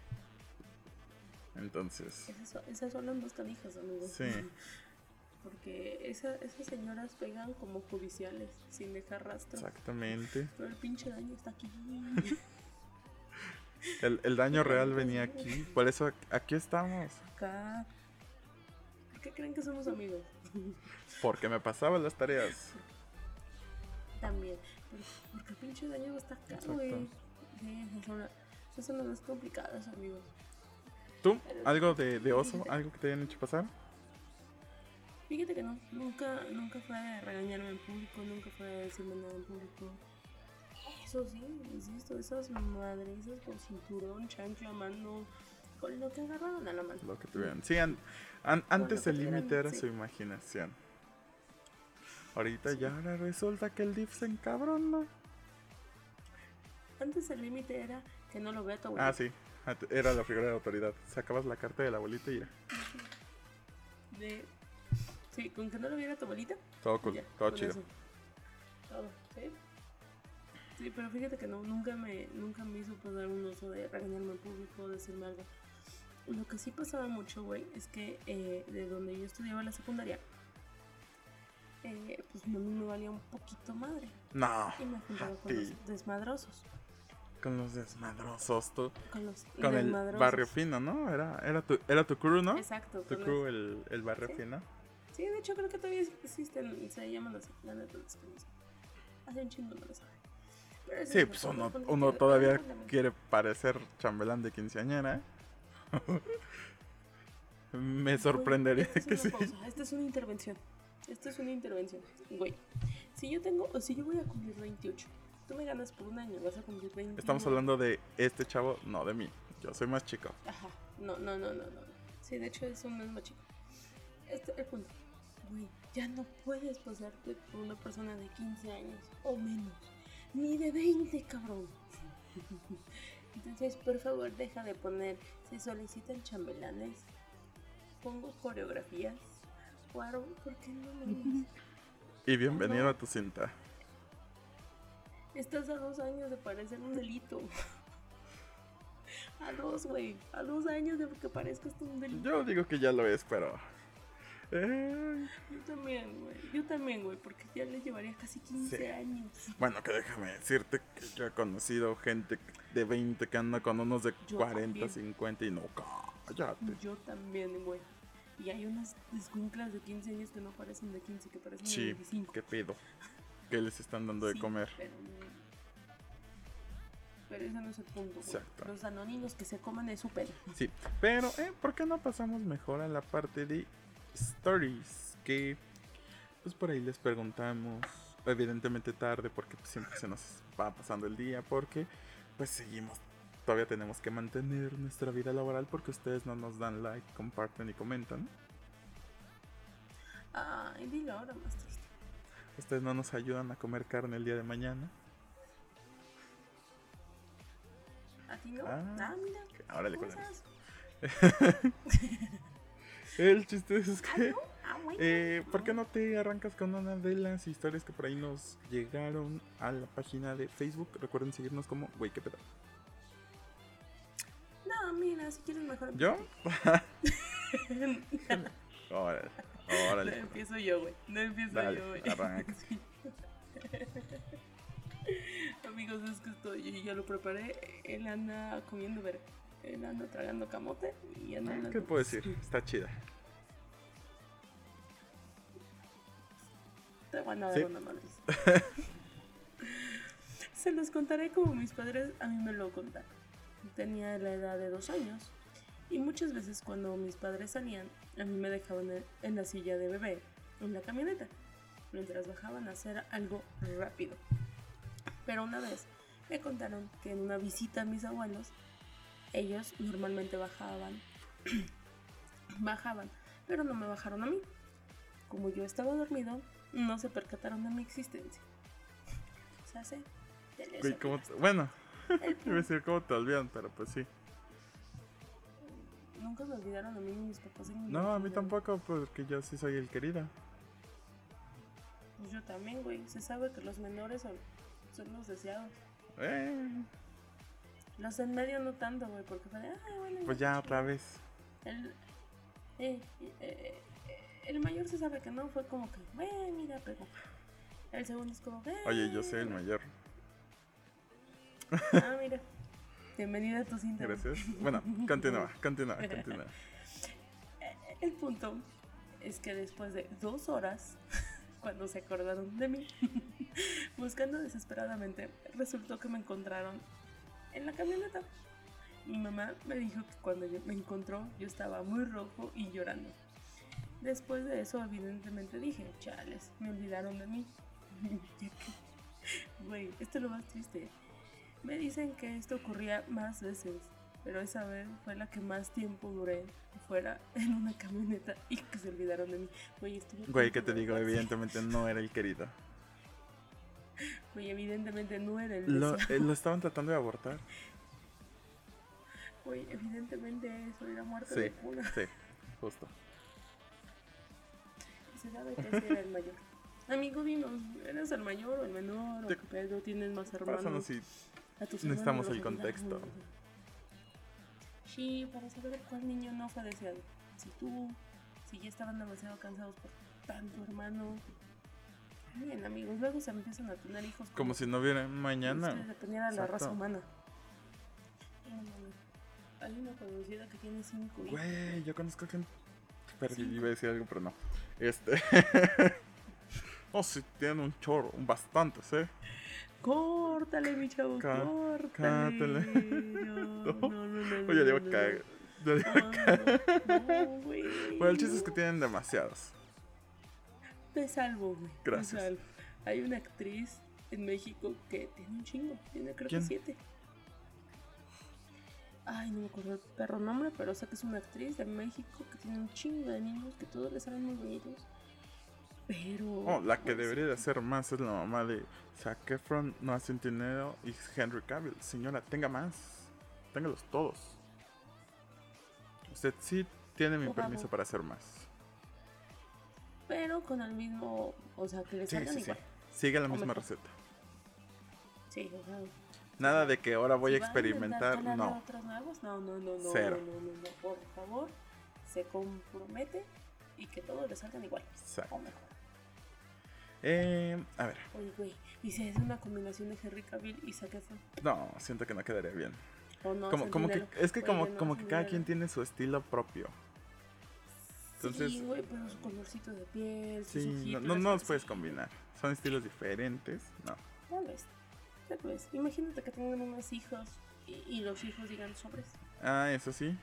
Entonces, Esas son, esas son las más canijas, amigos. Sí. Porque esa- esas señoras pegan como judiciales, sin dejar rastro. exactamente. Pero el pinche daño está aquí. El, el daño real venía aquí, por eso aquí estamos. Acá. ¿Por qué creen que somos amigos? Porque me pasaba las tareas. También. Porque el pinche daño está Exacto. güey. Sí, esas son, las más complicadas, amigos. ¿Tú? ¿Algo de, de oso? ¿Algo que te hayan hecho pasar? Fíjate que no, nunca, nunca fue de regañarme en público, nunca fue de decirme nada en público. Eso sí, insisto, esas madrizas con cinturón, chancla, mano, con lo que agarraron a la mano. Lo que tuvieran. Sí, an- antes el límite era sí. su imaginación. Ahorita ya ahora resulta que el div se encabrona. Antes el límite era que no lo vea tu Ah, abuelita. sí. Ante- Era la figura de autoridad. Sacabas la carta de la abuelita y ya. De... Sí, con que no lo viera tu abuelita. Todo cool, ya, todo chido. eso. Todo, ¿sí? Sí, pero fíjate que no, nunca me, nunca me hizo pasar un oso de regañarme en público, decirme algo. Lo que sí pasaba mucho, güey, es que eh, de donde yo estudiaba la secundaria, eh, pues a mí me valía un poquito madre. No. Y me juntaba con Sí. los desmadrosos. Con los desmadrosos, tú. Con los Con el barrio fino, ¿no? Era, era, tu, era tu crew, ¿no? Exacto. Tu crew, los- el, el barrio Sí. fino. Sí, de hecho creo que todavía existen, se llaman así, la neta. Hace un chingo no lo sabe. Pero eso Sí, no pues uno, uno todavía quiere parecer chambelán de quinceañera. Me sorprendería Güey, que sí. pausa, Esta es una intervención. Esta es una intervención. Güey, si yo tengo, o si yo voy a cumplir 28, tú me ganas por un año, vas a cumplir 20. Estamos hablando de este chavo, no de mí. Yo soy más chico. Ajá, no, no, no, no, no. Sí, de hecho es un mismo chico. Este es el punto. Güey, ya no puedes pasarte por una persona de 15 años o menos. Ni de 20, cabrón. Entonces, por favor, deja de poner. Se solicitan chambelanes. Pongo coreografías. Cuaro, ¿por qué no me Y bienvenido No. a tu cinta. Estás a dos años de parecer un delito. A dos, güey. A dos años de que parezcas tú un delito. Yo digo que ya lo es, pero. Yo también, güey. Yo también, güey, porque ya le llevaría casi 15 Sí. años. bueno, que déjame decirte que yo he conocido gente de 20 que anda con unos de Yo 40, también. 50 y no, cállate. Yo también, güey. Y hay unas descuinclas de 15 años que no parecen de 15, que parecen de Sí, 25. qué pedo. ¿Qué les están dando de Sí, comer? Pero, pero ese no es el punto. Exacto. Los anoninos que se coman es su pelo. Sí, pero ¿eh? ¿por qué no pasamos mejor a la parte de stories? Que pues por ahí les preguntamos, evidentemente tarde porque pues, siempre se nos va pasando el día, porque pues seguimos, todavía tenemos que mantener nuestra vida laboral porque ustedes no nos dan like, comparten y comentan. Ay, dilo ahora más triste. Ustedes no nos ayudan a comer carne el día de mañana. ¿A ti no? Ah, Ah, mira. Con cosas. El chiste es Ah, que... Ah. Eh, ¿Por qué no te arrancas con una de las historias que por ahí nos llegaron a la página de Facebook? Recuerden seguirnos como Güey, qué pedo. No, mira, si quieres mejor. ¿Yo? no, Órale, no órale. empiezo yo, güey. No empiezo Dale, yo, güey. Sí. Amigos, es que estoy, yo ya lo preparé. Él anda comiendo ver. Él anda tragando camote y anda ¿Qué puedo decir? Está chida. Te van a Sí. dar una madre. Se los contaré como mis padres a mí me lo contaron. Tenía la edad de dos años y muchas veces cuando mis padres salían, a mí me dejaban en la silla de bebé, en la camioneta, mientras bajaban a hacer algo rápido. Pero una vez me contaron que en una visita a mis abuelos, ellos normalmente bajaban, bajaban, pero no me bajaron a mí. Como yo estaba dormido, no se percataron de mi existencia. Se hace de les Güey, ¿cómo te- Bueno, iba a decir cómo te olvidan, pero pues sí. Nunca me olvidaron a mí ni mis papás. ni No, a mí tampoco, porque yo sí soy el querido. Pues yo también, güey. Se sabe que los menores son, son los deseados. Eh, Los en medio no tanto, güey, porque fue de, ay, bueno. pues ya otra vez. El, eh, eh, eh, el mayor se sabe que no, fue como que, güey, mira, pero. El segundo es como, Oye, yo soy el mayor. Ah, mira. Bienvenida a tu cinta. Gracias. Bueno, continúa, continúa, continúa. El punto es que después de dos horas, cuando se acordaron de mí, buscando desesperadamente, resultó que me encontraron en la camioneta. Mi mamá me dijo que cuando yo- me encontró yo estaba muy rojo y llorando. Después de eso, evidentemente dije, chales, me olvidaron de mí. Que- Güey, esto es lo más triste. Me dicen que esto ocurría más veces, pero esa vez fue la que más tiempo duré fuera en una camioneta y que se olvidaron de mí. Güey, estuve Güey, ¿qué punto te digo? Evidentemente no era el querido. Güey, evidentemente no era el Lo, eh, lo estaban tratando de abortar. Güey, evidentemente eso era muerte Sí, de cuna. sí, justo. Se sabe que ese era el mayor. Amigo, dinos, ¿eres el mayor o el menor? ¿O pedo? ¿Tienes más hermanos? Pásanos si necesitamos el contexto. Sí, para saber cuál niño no fue deseado. Si tú, si ya estaban demasiado cansados por tanto hermano. Bien, amigos, luego se empiezan a tener hijos. como si no hubiera mañana. Si dependiera de la raza humana. No, no, no. Hay una conocida que tiene cinco hijos. Güey, yo conozco gente. Cinco. iba a decir algo, pero no. Este. oh, sí, tienen un chorro, un bastantes, ¿eh? Córtale, mi chavo, Cá- córtale. No, no, no, no. Oye, no, no. Ya no. No, güey. Bueno, el chiste es que tienen demasiados. Te salvo, güey. Gracias. Te salvo. Hay una actriz en México que tiene un chingo. Tiene creo ¿Quién? que siete. Ay, no me acuerdo el perro nombre, pero sé que es una actriz de México que tiene un chingo de niños que todos le salen muy bonitos. Pero. Oh, la que debería de hacer más es la mamá de Zac Efron, Noah Centineo y Henry Cavill. Señora, tenga más. Téngalos todos. Usted sí tiene mi permiso para hacer más. Pero con el mismo. O sea, que le Sí, salgan sí, sí. igual. Sigue la O misma mejor. receta. Sí, o sea. Nada de que ahora voy a experimentar. calarle No. otros nuevos, no, no, no, no, Cero. no, no, no, por favor, se compromete y que todos le salgan igual Exacto. o mejor. Eh, a ver. Oye, güey, ¿y si es una combinación de Henry Cavill y Zac Efron? No, siento que no quedaría bien. ¿O no? Como, como que, es que como, no, como que cada quien tiene su estilo propio. Entonces- Sí, güey, pero su colorcito de piel, Sí, no, ojitos, no, no los puedes combinar. Son estilos diferentes. No. Tal vez, tal vez. Imagínate que tengan unos hijos y, y los hijos digan sobres. Ah, eso sí.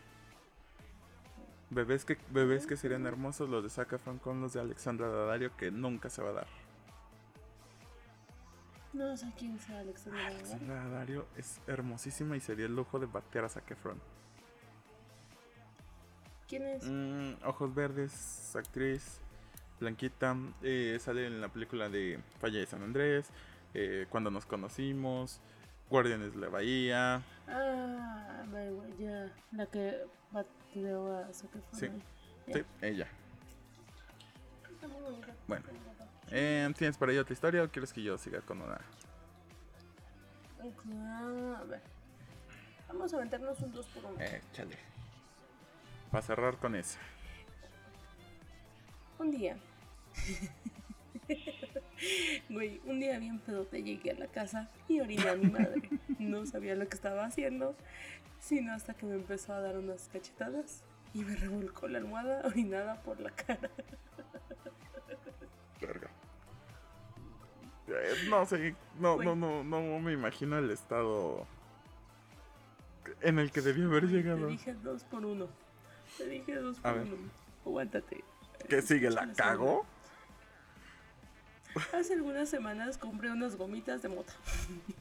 Bebés que, bebés que serían hermosos los de Zac con los de Alexandra Daddario que nunca se va a dar. No sé quién sea Alexander. Daddario. Alexandra Daddario es hermosísima y sería el lujo de batear a Zac Efron. ¿Quién es? Mm, ojos verdes, actriz, blanquita, eh, sale en la película de Falla de San Andrés, eh, Cuando nos conocimos, Guardianes de la Bahía. Ah, ya. La que bateó a Efron. Sí. Sí, ella. Bueno. Eh, ¿Tienes para ahí otra historia o quieres que yo siga con una? Ah, a ver. Vamos a aventarnos un 2 por 1 Eh, chale. Para cerrar con esa. Un día. Güey, un día bien pedote llegué a la casa y oriné a mi madre. No sabía lo que estaba haciendo, sino hasta que me empezó a dar unas cachetadas y me revolcó la almohada orinada por la cara. Verga. Eh, no sé, no, no, no, no me imagino el estado en el que debió haber Te llegado. dije 2 por 1 Te dije 2 A por. 1 Aguántate. ¿Qué sigue? ¿La cago? Hace algunas semanas compré unas gomitas de mota.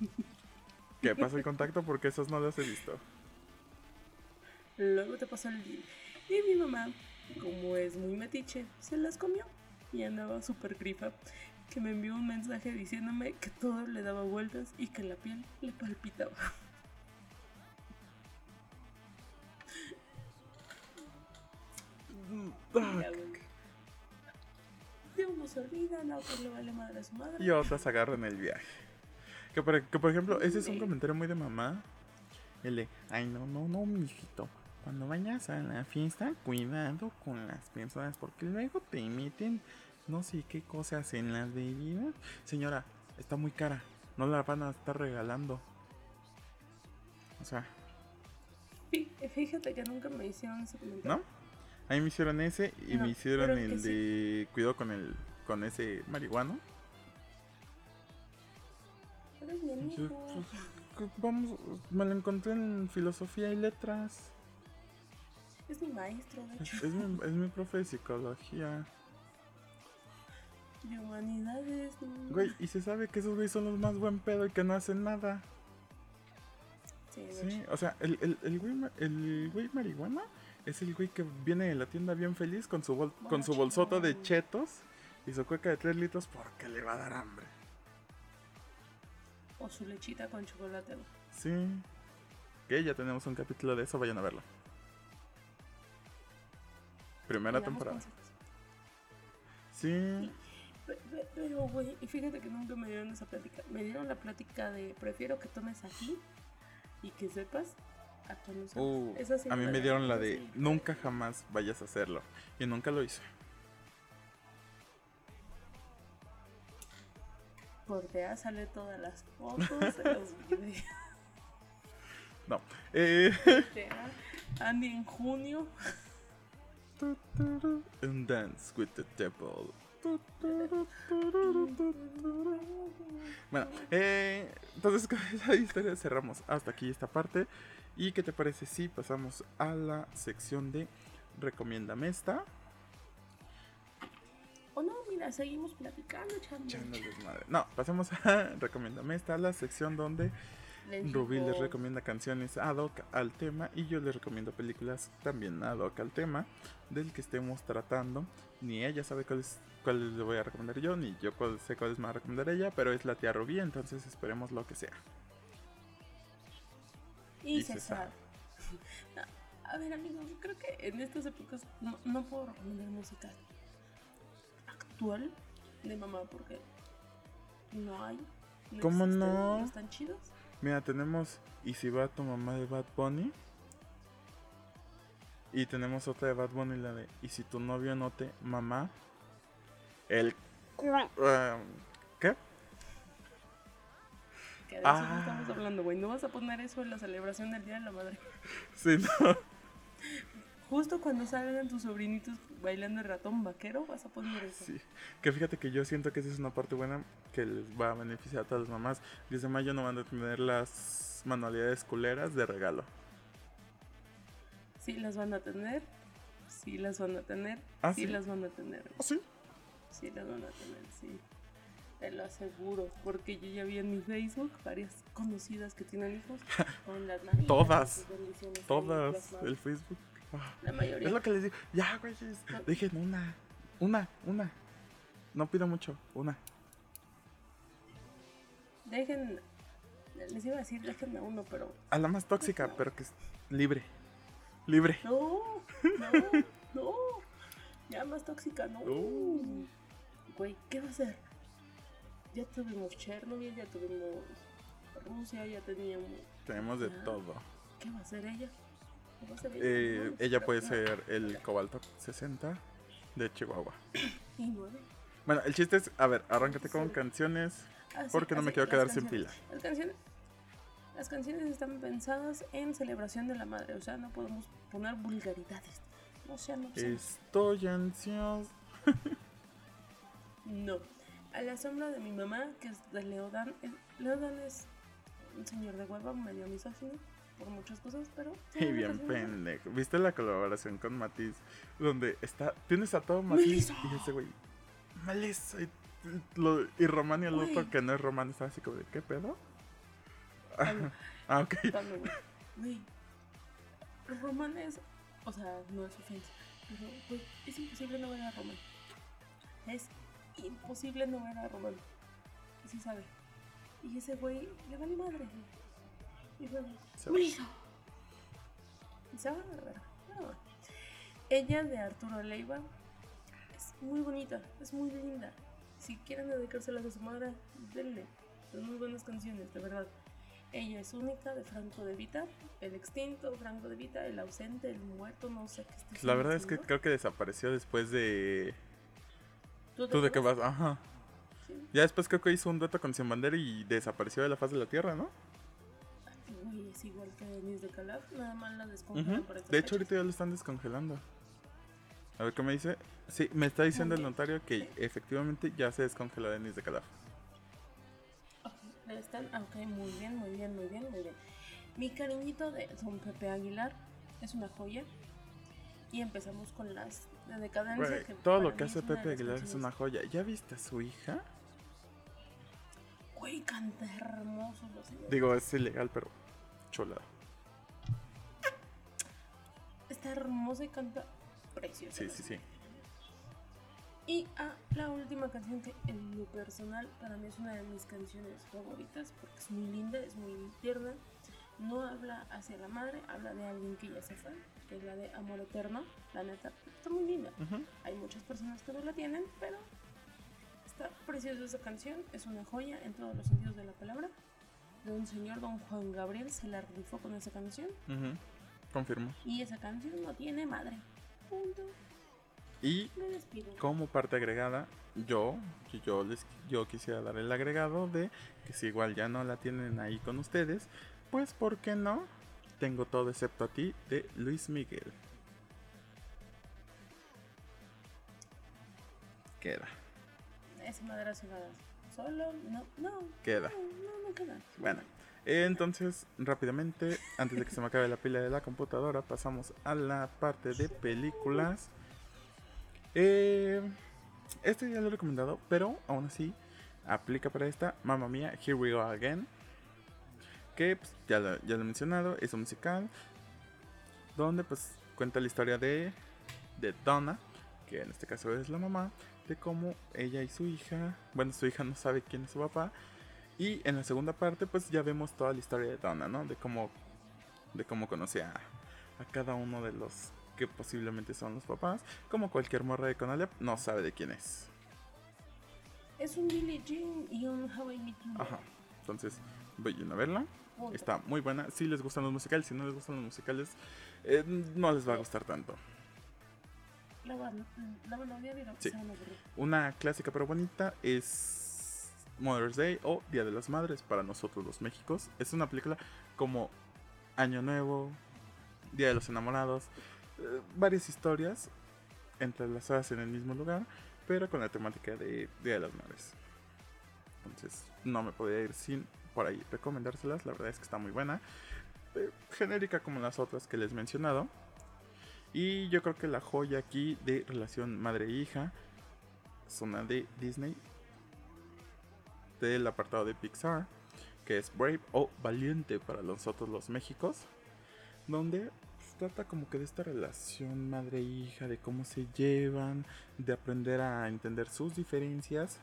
¿Qué pasa el contacto? Porque esas no las he visto. Luego te pasó el día. Y mi mamá, como es muy metiche, se las comió. Y andaba súper grifa. Que me envió un mensaje diciéndome que todo le daba vueltas y que la piel le palpitaba. Ya, güey. De uno se olvidan, a otro le vale madre a su madre. Y otras agarran el viaje. Que por, que por ejemplo, ese es un comentario muy de mamá. El de, ay, no, no, no, mijito. Cuando vayas a la fiesta, cuidado con las personas, porque luego te meten no sé qué cosas en las bebidas. Señora, está muy cara. No la van a estar regalando. O sea, Fí- Fíjate que nunca me hicieron ese comentario. ¿no? A mí me hicieron ese y No, me hicieron el sí. de cuidado con el con ese marihuano. Yo, pues, Vamos, me lo encontré en filosofía y letras. Es mi maestro, de Es, hecho. es mi, es mi profe de psicología. De humanidades. no. Güey, y se sabe que esos güeyes son los más buen pedo y que no hacen nada. Sí, Sí, o sea, el, el, el, güey, el güey marihuana es el güey que viene de la tienda bien feliz con su, bol- con su bolsota de chetos y su cueca de 3 litros porque le va a dar hambre. O su lechita con chocolate. Sí. Que ya tenemos un capítulo de eso, vayan a verlo. Primera temporada. Sí. Pe- pe- Pero, güey, y fíjate que nunca me dieron esa plática. Me dieron la plática de prefiero que tomes aquí y que sepas Uh, sí a mí me dieron la de nunca jamás vayas a hacerlo. Y nunca lo hice. Cortea sale todas las fotos de los videos. No. Eh, Andy en junio. and dance with the devil. Bueno, eh, entonces con esa historia cerramos hasta aquí esta parte. ¿Y qué te parece si pasamos a la sección de Recomiéndame esta? O no, mira, seguimos platicando, desmadre. No, pasemos a Recomiéndame esta, la sección donde Les Rubí les recomienda canciones ad hoc al tema y yo les recomiendo películas también ad hoc al tema del que estemos tratando. Ni ella sabe cuáles cuáles le voy a recomendar yo, ni yo cuál- sé cuáles me va a recomendar ella, pero es la tía Rubí, entonces esperemos lo que sea. Y Y se. A ver, amigos, creo que en estas épocas no, no puedo recomendar música actual de mamá porque no hay. ¿Cómo existen, no? No están chidos. Mira, tenemos Y si va tu mamá de Bad Bunny. Y tenemos otra de Bad Bunny, la de Y si tu novio no te mamá. El. ah, ¿Qué? Que de eso no Ah. estamos hablando, güey. No vas a poner eso en la celebración del Día de la Madre. Sí, no. Justo cuando salgan tus sobrinitos bailando el ratón vaquero, vas a poner eso. Sí. Que fíjate que yo siento que esa es una parte buena que les va a beneficiar a todas las mamás. 10 de mayo no van a tener las manualidades culeras de regalo. Sí las van a tener. Sí las van a tener. ¿Ah, sí, sí? las van a tener. ¿Ah, sí? Sí las van a tener, sí. Te lo aseguro. Porque yo ya vi en mi Facebook varias conocidas que tienen hijos con las manitas. Todas. Todas. El Facebook. Ah, La mayoría. Es lo que les digo. Ya, güeyes. Dejen una. Una, una. No pido mucho. Una. Dejen. Les iba a decir, dejen a uno, pero. A la más tóxica, pero que es libre. Libre. No, no, no. Ya más tóxica, no. No. Güey, ¿qué va a hacer? Ya tuvimos Chernobyl, ya tuvimos Rusia, ya teníamos. Tenemos de Ah. todo. ¿Qué va a hacer ella? ¿Qué va a hacer Eh, No, ella no, puede no. ser el cobalto 60 de Chihuahua. Y nueve. Bueno, el chiste es, a ver, arráncate con canciones. Ah, Porque no me quiero quedar sin pila. Las canciones, las canciones están pensadas en celebración de la madre, o sea, no podemos poner vulgaridades. No sean obscenos. Estoy ansioso. No. A la sombra de mi mamá, que es de Leodan. eh, Leodan es un señor de hueva, medio misógino por muchas cosas, pero. Y bien pendejo. ¿Viste la colaboración con Matiz? Donde está, tienes a todo Matiz y ese güey, Melissa. Y, lo- y Román y el otro que no es Román está así como de, ¿qué pedo? Ah, ok. Güey, romanes, o sea, no es ofensa, pero güey, es imposible no ver a Román. Es imposible no ver a Román. Y sí sabe. Y ese güey le vale madre. Y fue, va. "Melissa". Y se va a. No. Ella de Arturo Leiva es muy bonita, es muy linda. Si quieren dedicárselas a su madre, denle. Son muy buenas canciones, de verdad. Ella es única de Franco de Vita, el extinto Franco de Vita, el ausente, el muerto, no sé qué La verdad es que creo que desapareció después de... ¿Tú, te ¿Tú de qué vas? Ajá. Sí. Ya después creo que hizo un dueto con Sin Bandera y desapareció de la faz de la tierra, ¿no? Güey, es igual que Denise de Calaf, nada más la descongelan para estas De hecho, fechas. ahorita ya lo están descongelando. A ver qué me dice. Sí, me está diciendo el notario que efectivamente ya se descongeló Denis de Calaf. Ok, le están, ah, ok, muy bien, muy bien, muy bien, muy bien. Mi cariñito de Don Pepe Aguilar es una joya. Y empezamos con las de decadencia. Güey, que todo lo que hace Pepe Aguilar es una joya. ¿Ya viste a su hija? Güey, canta hermoso. Digo, es ilegal, pero chulada. Está hermosa y canta preciosa. Sí, sí, sí. Y ah, la última canción que en lo personal para mí es una de mis canciones favoritas porque es muy linda, es muy tierna. No habla hacia la madre, habla de alguien que ya se fue, que es la de Amor Eterno. La neta, está muy linda. Ujú. Hay muchas personas que no la tienen, pero está preciosa esa canción. Es una joya en todos los sentidos de la palabra. De un señor, don Juan Gabriel, se la rifó con esa canción. Ujú. Confirmo. Y esa canción no tiene madre. Punto. Y como parte agregada, yo, yo les yo quisiera dar el agregado de que si igual ya no la tienen ahí con ustedes, pues ¿por qué no? Tengo todo excepto a ti de Luis Miguel. Queda. ese madrazo solo, no, no. Queda. No, no, queda. Bueno, entonces, rápidamente, antes de que se me acabe la pila de la computadora, pasamos a la parte de películas. Eh, este ya lo he recomendado, pero aún así aplica para esta. Mamma mía, Here We Go Again. Que pues, ya, lo, ya lo he mencionado, es un musical. Donde pues cuenta la historia de, de Donna, que en este caso es la mamá, de cómo ella y su hija, bueno, su hija no sabe quién es su papá. Y en la segunda parte pues ya vemos toda la historia de Donna, ¿no? De cómo, de cómo conoce a, a cada uno de los que posiblemente son los papás. Como cualquier morra de Conalep, no sabe de quién es. Es un Billie Jean y un Hawaii Meet Ajá. Entonces, vayan a verla. Está muy buena. Si les gustan los musicales, si no les gustan los musicales, eh, no les va a gustar tanto. La van, la van a odiar y la Sí. Una clásica pero bonita es Mother's Day o Día de las Madres para nosotros los Méxicos. Es una película como Año Nuevo, Día de los Enamorados, eh, varias historias entrelazadas en el mismo lugar, pero con la temática de Día de las Madres. Entonces no me podía ir sin por ahí recomendárselas, la verdad es que está muy buena. Eh, genérica como las otras que les he mencionado. Y yo creo que la joya aquí de relación madre-hija es una de Disney del apartado de Pixar, que es Brave o Valiente para nosotros los Méxicos, donde pues, trata como que de esta relación madre-hija, de cómo se llevan, de aprender a entender sus diferencias.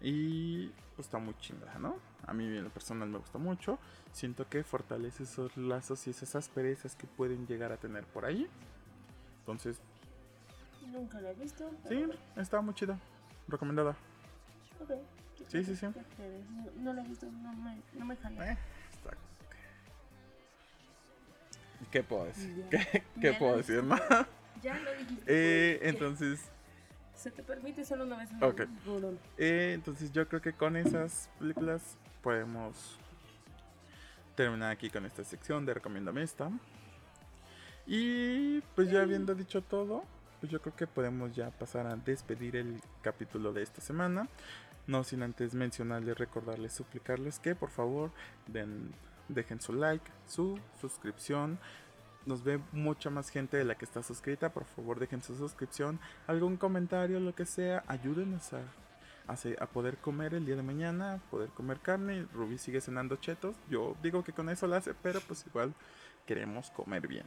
Y pues, está muy chingada, ¿no? A mí en lo personal me gusta mucho. Siento que fortalece esos lazos y esas asperezas que pueden llegar a tener por ahí. Entonces, Nunca la he visto. sí, está muy chida. Recomendada. Ok. Sí, sí, sí. No, no la he visto, no me, no me jala. Eh, está- ¿Qué puedo decir? Ya. ¿Qué, qué Ya puedo lo decir? dijiste. no? Ya lo dijiste. Eh, ¿qué? entonces, Se te permite solo una vez. Ok. Eh, entonces yo creo que con esas películas podemos terminar aquí con esta sección de Recomiéndame esta. Y pues ya habiendo dicho todo, pues yo creo que podemos ya pasar a despedir el capítulo de esta semana. No sin antes mencionarles, recordarles, suplicarles que por favor den, dejen su like, su suscripción. Nos ve mucha más gente de la que está suscrita. Por favor, dejen su suscripción, algún comentario, lo que sea. Ayúdenos a, a, poder comer el día de mañana, poder comer carne. Ruby sigue cenando chetos. Yo digo que con eso la hace, pero pues igual queremos comer bien.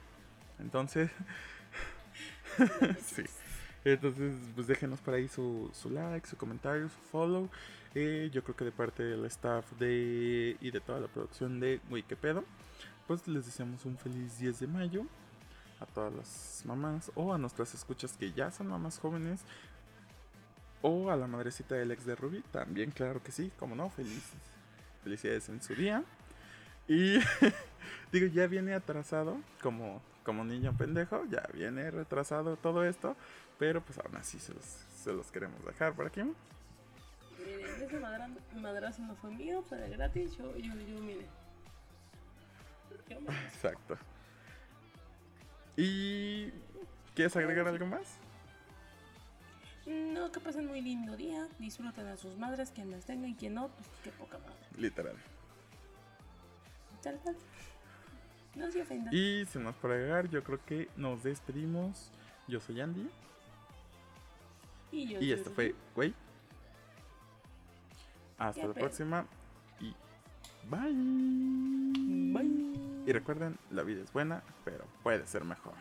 Entonces, sí. Entonces, pues déjenos por ahí su, su like, su comentario, su follow. Eh, yo creo que de parte del staff de y de toda la producción de Wikipedia, pues les deseamos un feliz 10 de mayo a todas las mamás o a nuestras escuchas que ya son mamás jóvenes o a la madrecita del ex de Ruby, también claro que sí, como no, feliz, felicidades en su día. Y digo, ya viene atrasado, como, como niño pendejo, ya viene retrasado todo esto, pero pues aún así se los, queremos dejar por aquí. Miren, ese madra- madrazo no fue mío, fue de gratis. Yo, yo, yo, mire. Exacto. ¿Y quieres agregar algo más? No, que pasen muy lindo día. Disfruten a sus madres, quien las tenga y quien no, pues qué poca madre. Literal. Tal cual. No se ofendan. Y sin más por agregar, yo creo que nos despedimos. Yo soy Andy. Y, yo Y soy esto fue, güey. Hasta la próxima. Bye. Bye. Y recuerden, la vida es buena, pero puede ser mejor.